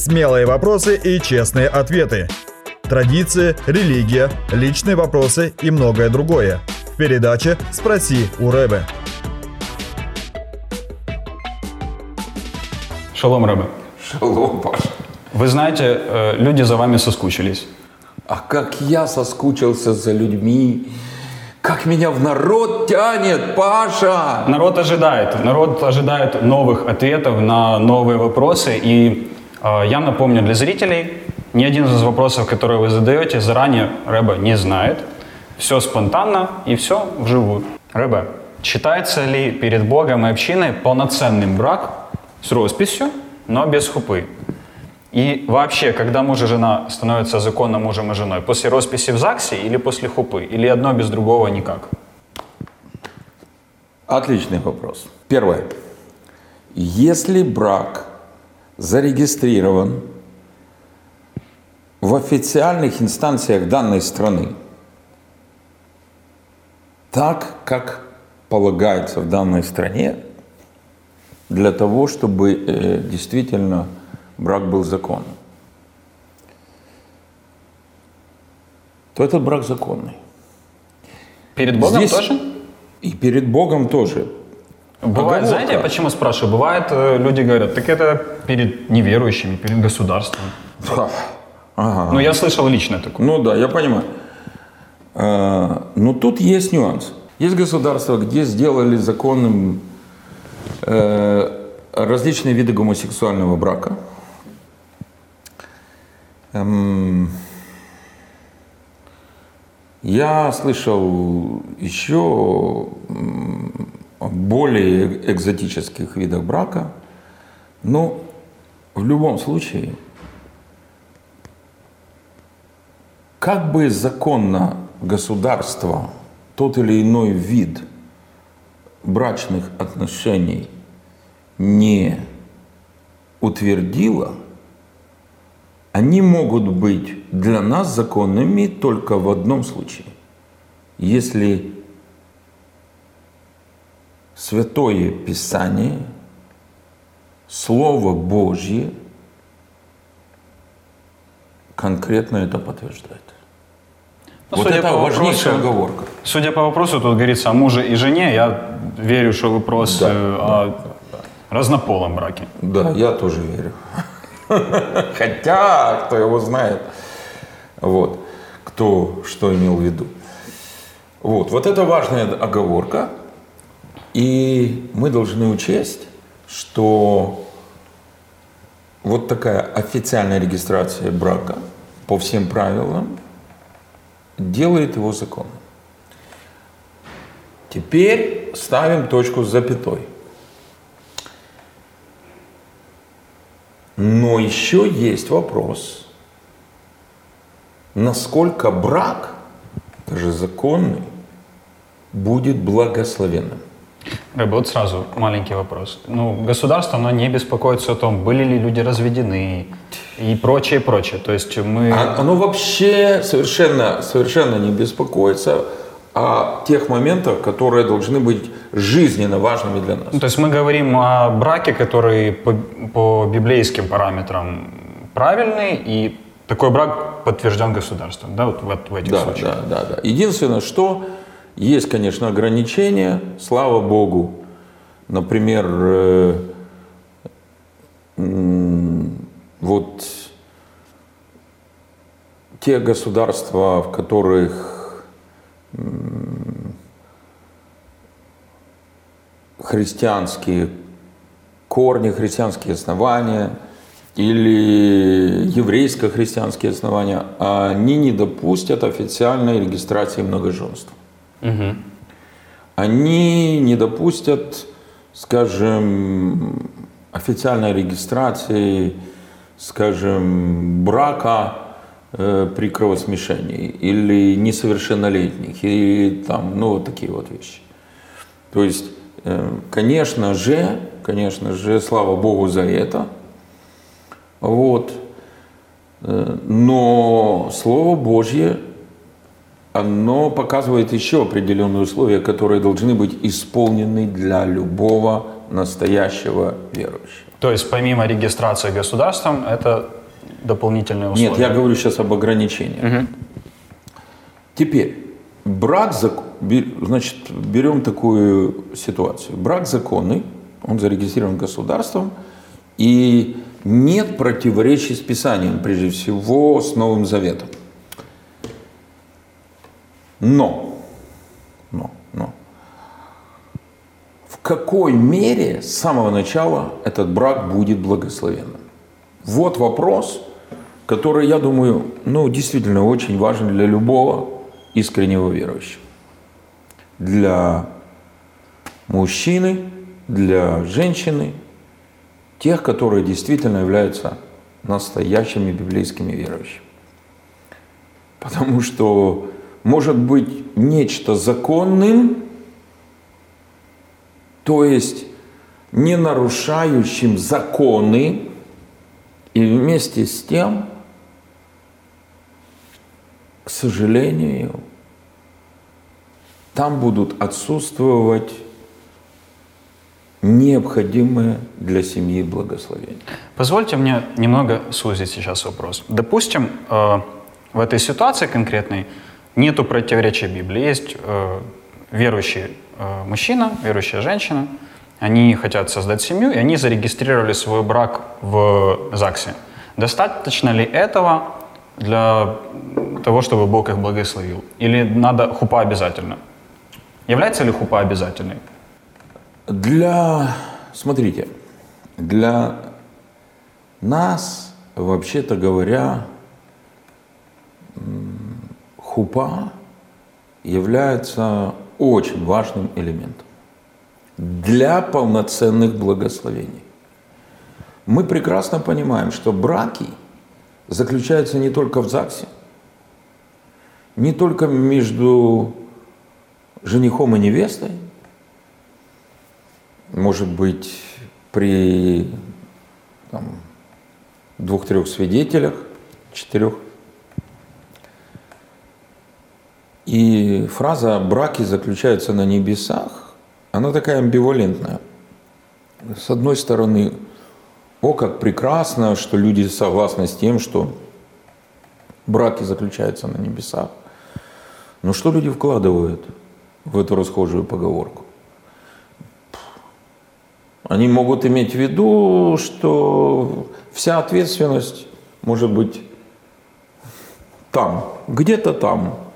Смелые вопросы и честные ответы. Традиции, религия, личные вопросы и многое другое. В передаче «Спроси у Рэбе». Шалом, Рэбе. Шалом, Паша. Вы знаете, э, люди за вами соскучились. А как я соскучился за людьми. Как меня в народ тянет, Паша! Народ ожидает. Народ ожидает новых ответов на новые вопросы. И я напомню для зрителей, ни один из вопросов, которые вы задаете, заранее Рэбе не знает. Все спонтанно и все вживую. Рэбе, считается ли перед Богом и общиной полноценным брак с росписью, но без хупы? И вообще, когда муж и жена становятся законно мужем и женой, после росписи в ЗАГСе или после хупы? Или одно без другого никак? Отличный вопрос. Первое. Если брак зарегистрирован в официальных инстанциях данной страны, так, как полагается в данной стране, для того, чтобы э, действительно брак был законным, то этот брак законный. Перед Богом Здесь- тоже? И перед Богом тоже. Бывает, Оговорка. знаете, я почему спрашиваю? Бывает, э, люди говорят, так это перед неверующими, перед государством. Ага. Ну, я слышал лично такое. Ну да, я понимаю. А, Но тут есть нюанс. Есть государства, где сделали законным э, различные виды гомосексуального брака. Эм, Я слышал еще более экзотических видах брака, но в любом случае как бы законно государство тот или иной вид брачных отношений не утвердило, они могут быть для нас законными только в одном случае. Если Святое Писание, Слово Божье конкретно это подтверждает. Ну, вот это важнейшая вопросу- оговорка. Судя по вопросу, тут говорится о муже и жене. Я верю, что вопрос Да, э, о разнополом браке. Да, я тоже верю. Хотя, кто его знает, вот, кто что имел в виду. Вот, вот это важная оговорка. И мы должны учесть, что вот такая официальная регистрация брака по всем правилам делает его законным. Теперь ставим точку с запятой. Но еще есть вопрос, насколько брак, даже законный, будет благословенным. Рэбе, вот сразу маленький вопрос. Ну, государство, оно не беспокоится о том, были ли люди разведены и прочее, прочее. То есть мы... А- Оно вообще совершенно, совершенно не беспокоится о тех моментах, которые должны быть жизненно важными для нас. Ну, то есть мы говорим о браке, который по, по библейским параметрам правильный, и такой брак подтвержден государством, да, вот в, в этих Да, случаях. да, да, да. Единственное, что есть, конечно, ограничения, слава богу. Например, э, вот те государства, в которых христианские корни, христианские основания или еврейско-христианские основания, они не допустят официальной регистрации многоженства. Они не допустят, скажем, официальной регистрации, скажем, брака э, при кровосмешении или несовершеннолетних, и там, ну, вот такие вот вещи. То есть, э, конечно же, конечно же, слава Богу за это, вот, Э, но Слово Божье, оно показывает еще определенные условия, которые должны быть исполнены для любого настоящего верующего. То есть помимо регистрации государством, это дополнительные условия? Нет, я говорю сейчас об ограничениях. Мгм. Теперь, брак, зак- значит, берем такую ситуацию. Брак законный, он зарегистрирован государством, и нет противоречий с Писанием, прежде всего с Новым Заветом. Но, но, но, в какой мере с самого начала этот брак будет благословенным? Вот вопрос, который, я думаю, ну, действительно очень важен для любого искреннего верующего. Для мужчины, для женщины, тех, которые действительно являются настоящими библейскими верующими. Потому что может быть нечто законным, то есть не нарушающим законы, и вместе с тем, к сожалению, там будут отсутствовать необходимые для семьи благословения. Позвольте мне немного сузить сейчас вопрос. Допустим, э, в этой ситуации конкретной нету противоречия Библии. Есть э, верующий э, мужчина, верующая женщина. Они хотят создать семью, и они зарегистрировали свой брак в ЗАГСе. Достаточно ли этого для того, чтобы Бог их благословил? Или надо хупа обязательно? Является ли хупа обязательной? Для, смотрите, для нас, вообще-то говоря, хупа является очень важным элементом для полноценных благословений. Мы прекрасно понимаем, что браки заключаются не только в ЗАГСе, не только между женихом и невестой, может быть, при там, двух-трех свидетелях, четырех. И фраза «браки заключаются на небесах», она такая амбивалентная. С одной стороны, о, как прекрасно, что люди согласны с тем, что браки заключаются на небесах. Но что люди вкладывают в эту расхожую поговорку? Они могут иметь в виду, что вся ответственность может быть там, где-то там.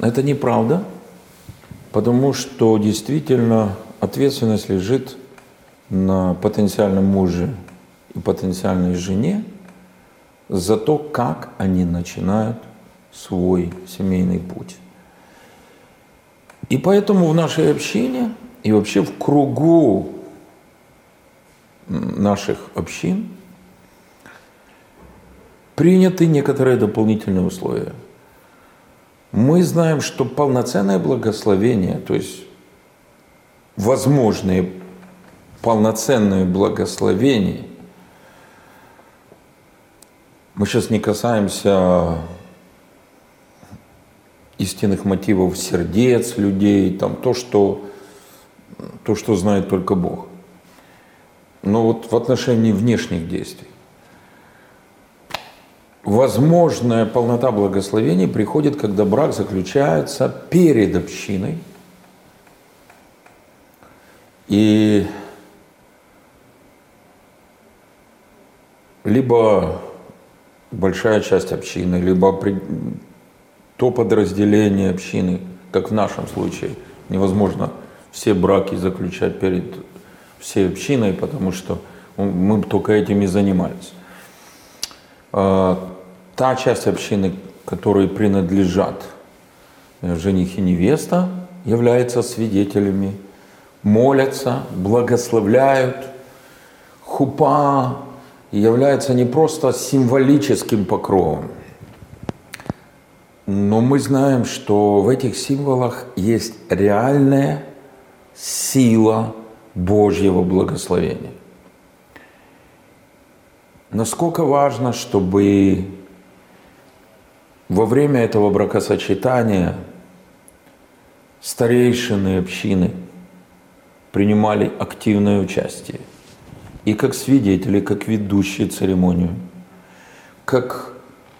Это неправда, потому что действительно ответственность лежит на потенциальном муже и потенциальной жене за то, как они начинают свой семейный путь. И поэтому в нашей общине и вообще в кругу наших общин приняты некоторые дополнительные условия. Мы знаем, что полноценное благословение, то есть возможные полноценные благословения, мы сейчас не касаемся истинных мотивов сердец людей, там то, что, то, что знает только Бог. Но вот в отношении внешних действий. Возможная полнота благословений приходит, когда брак заключается перед общиной. И либо большая часть общины, либо то подразделение общины, как в нашем случае, невозможно все браки заключать перед всей общиной, потому что мы только этим и занимались. Та часть общины, которой принадлежат э, жених и невеста, является свидетелями, молятся, благословляют. Хупа является не просто символическим покровом, но мы знаем, что в этих символах есть реальная сила Божьего благословения. Насколько важно, чтобы во время этого бракосочетания старейшины общины принимали активное участие. и как свидетели, как ведущие церемонию, как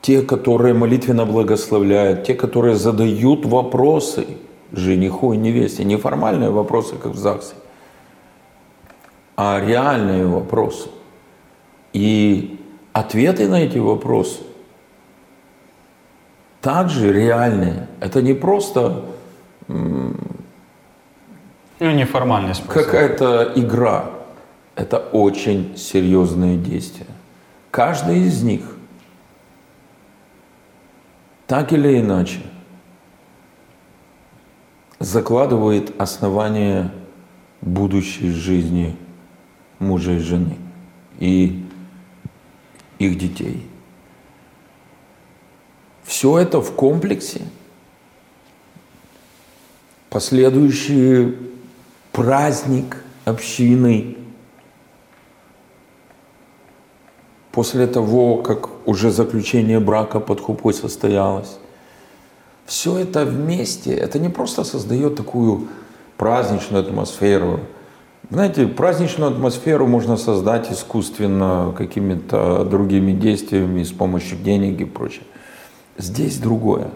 те, которые молитвенно благословляют, те, которые задают вопросы жениху и невесте, не формальные вопросы, как в ЗАГСе, а реальные вопросы. И ответы на эти вопросы также реальные. Это не просто Ну, неформальный способ. какая-то игра. Это очень серьезные действия. Каждый из них, так или иначе, закладывает основание будущей жизни мужа и жены и их детей. Все это в комплексе, последующий праздник общины, после того, как уже заключение брака под хупой состоялось. Все это вместе, это не просто создает такую праздничную атмосферу. Знаете, праздничную атмосферу можно создать искусственно какими-то другими действиями, с помощью денег и прочее. Здесь другое.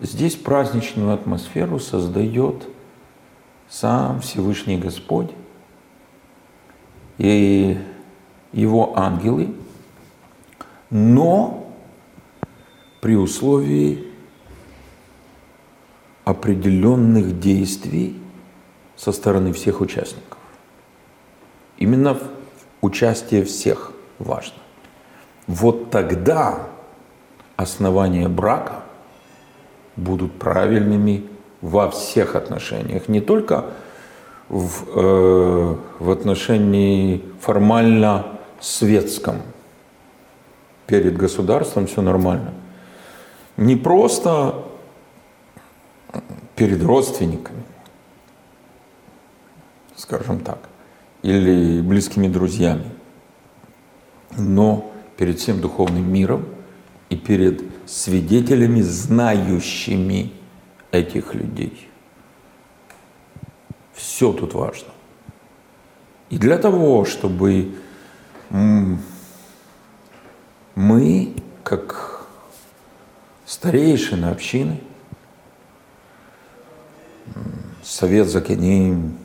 Здесь праздничную атмосферу создает сам Всевышний Господь и его ангелы, но при условии определенных действий со стороны всех участников. Именно участие всех важно. Вот тогда основания брака будут правильными во всех отношениях, не только в, э, в отношении формально светском. Перед государством все нормально. Не просто перед родственниками, скажем так, или близкими друзьями, но перед всем духовным миром и перед свидетелями, знающими этих людей. Все тут важно. И для того, чтобы мы, как старейшины общины, совет Закиним,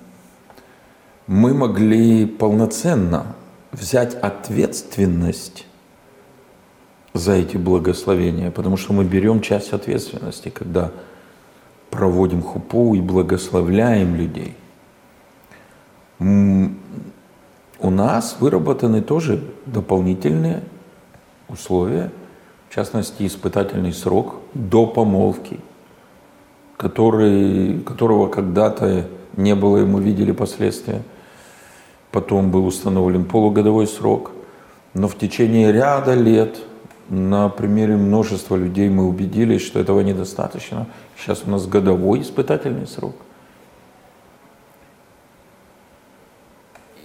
мы могли полноценно взять ответственность за эти благословения, потому что мы берем часть ответственности, когда проводим хупу и благословляем людей. У нас выработаны тоже дополнительные условия, в частности, испытательный срок до помолвки, который, которого когда-то не было, и мы видели последствия. Потом был установлен полугодовой срок. Но в течение ряда лет на примере множества людей мы убедились, что этого недостаточно. Сейчас у нас годовой испытательный срок.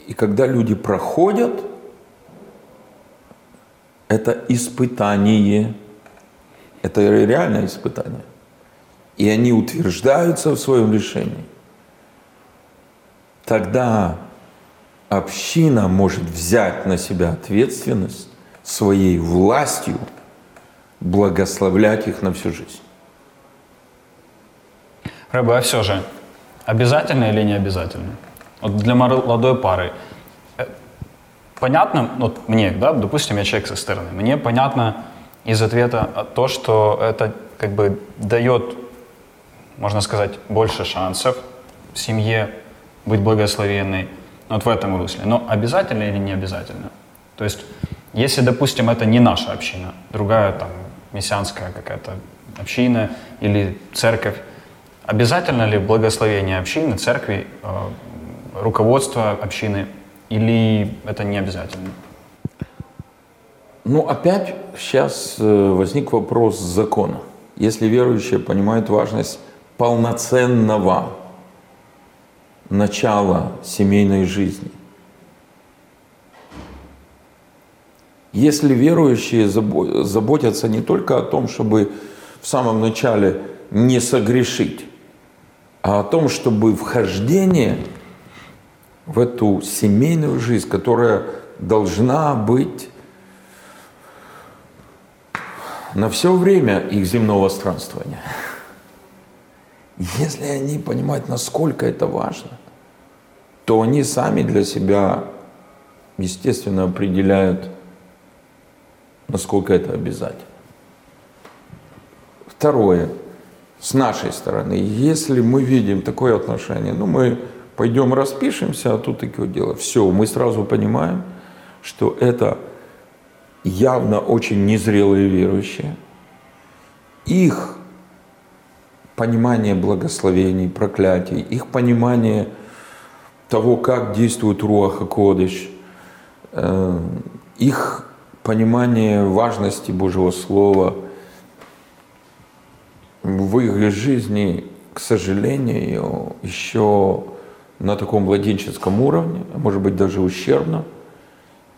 И когда люди проходят это испытание, это реальное испытание, и они утверждаются в своем решении, тогда община может взять на себя ответственность своей властью благословлять их на всю жизнь. Рэбе, а все же, обязательно или не обязательно? Вот для молодой пары. Э, понятно, вот мне, да, допустим, я человек со стороны, мне понятно из ответа то, что это как бы дает, можно сказать, больше шансов семье быть благословенной, вот в этом русле. Но обязательно или не обязательно? То есть, если, допустим, это не наша община, другая там мессианская какая-то община или церковь, обязательно ли благословение общины, церкви э, руководство общины или это не обязательно? Ну, опять сейчас э, возник вопрос закона. Если верующие понимают важность полноценного начала семейной жизни, если верующие заботятся не только о том, чтобы в самом начале не согрешить, а о том, чтобы вхождение в эту семейную жизнь, которая должна быть на все время их земного странствования. Если они понимают, насколько это важно, то они сами для себя, естественно, определяют, насколько это обязательно. Второе, с нашей стороны, если мы видим такое отношение, ну мы пойдем распишемся, а тут такое дело. Все, мы сразу понимаем, что это явно очень незрелые верующие. Их понимание благословений, проклятий, их понимание того, как действует Руаха Кодыш, э, их понимание важности Божьего Слова в их жизни, к сожалению, еще на таком младенческом уровне, а может быть даже ущербно.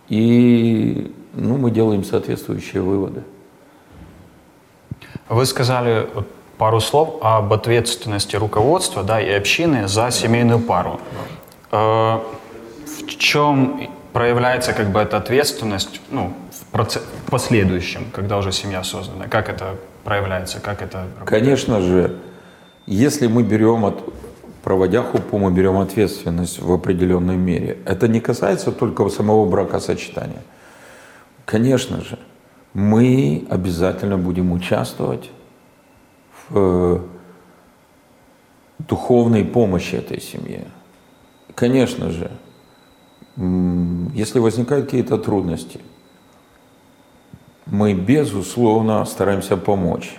И ну, мы делаем соответствующие выводы. Вы сказали пару слов об ответственности руководства да, и общины за семейную пару. Э, в чем проявляется как бы эта ответственность ну, в, последующем, когда уже семья создана? Как это проявляется? Как это... Конечно же, если мы берем от проводя хупу, мы берем ответственность в определенной мере. Это не касается только самого бракосочетания. Конечно же, мы обязательно будем участвовать в э, духовной помощи этой семье. Конечно же, если возникают какие-то трудности, мы, безусловно, стараемся помочь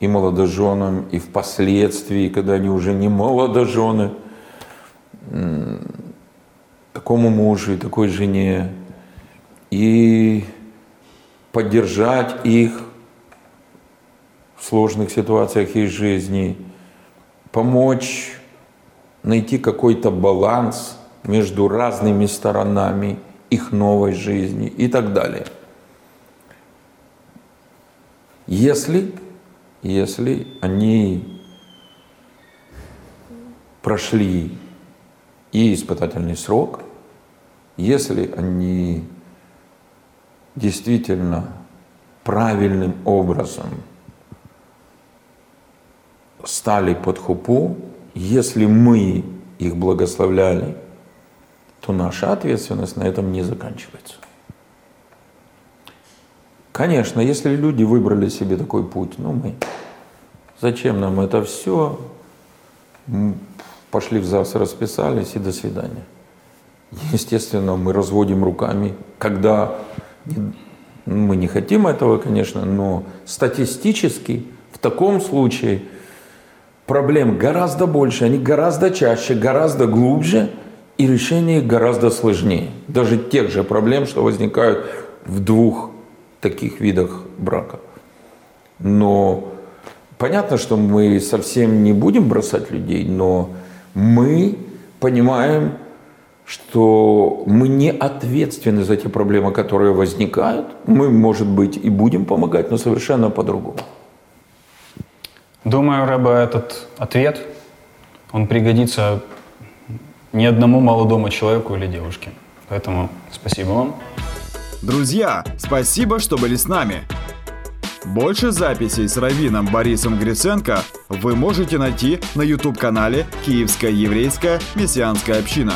и молодоженам, и впоследствии, когда они уже не молодожены, такому мужу и такой жене, и поддержать их в сложных ситуациях их жизни, помочь найти какой-то баланс между разными сторонами их новой жизни и так далее. Если если они прошли и испытательный срок, если они действительно правильным образом стали под хупу, если мы их благословляли, то наша ответственность на этом не заканчивается. Конечно, если люди выбрали себе такой путь, ну мы, зачем нам это все? Пошли в ЗАГС, расписались и до свидания. Естественно, мы разводим руками, когда мы не хотим этого, конечно, но статистически в таком случае проблем гораздо больше, они гораздо чаще, гораздо глубже, и решение гораздо сложнее. Даже тех же проблем, что возникают в двух таких видах брака. Но понятно, что мы совсем не будем бросать людей, но мы понимаем, что мы не ответственны за те проблемы, которые возникают. Мы, может быть, и будем помогать, но совершенно по-другому. Думаю, Рэба, этот ответ, он пригодится ни одному молодому человеку или девушке. Поэтому спасибо вам. Друзья, спасибо, что были с нами. Больше записей с Равином Борисом Гриценко вы можете найти на YouTube-канале «Киевская еврейская мессианская община».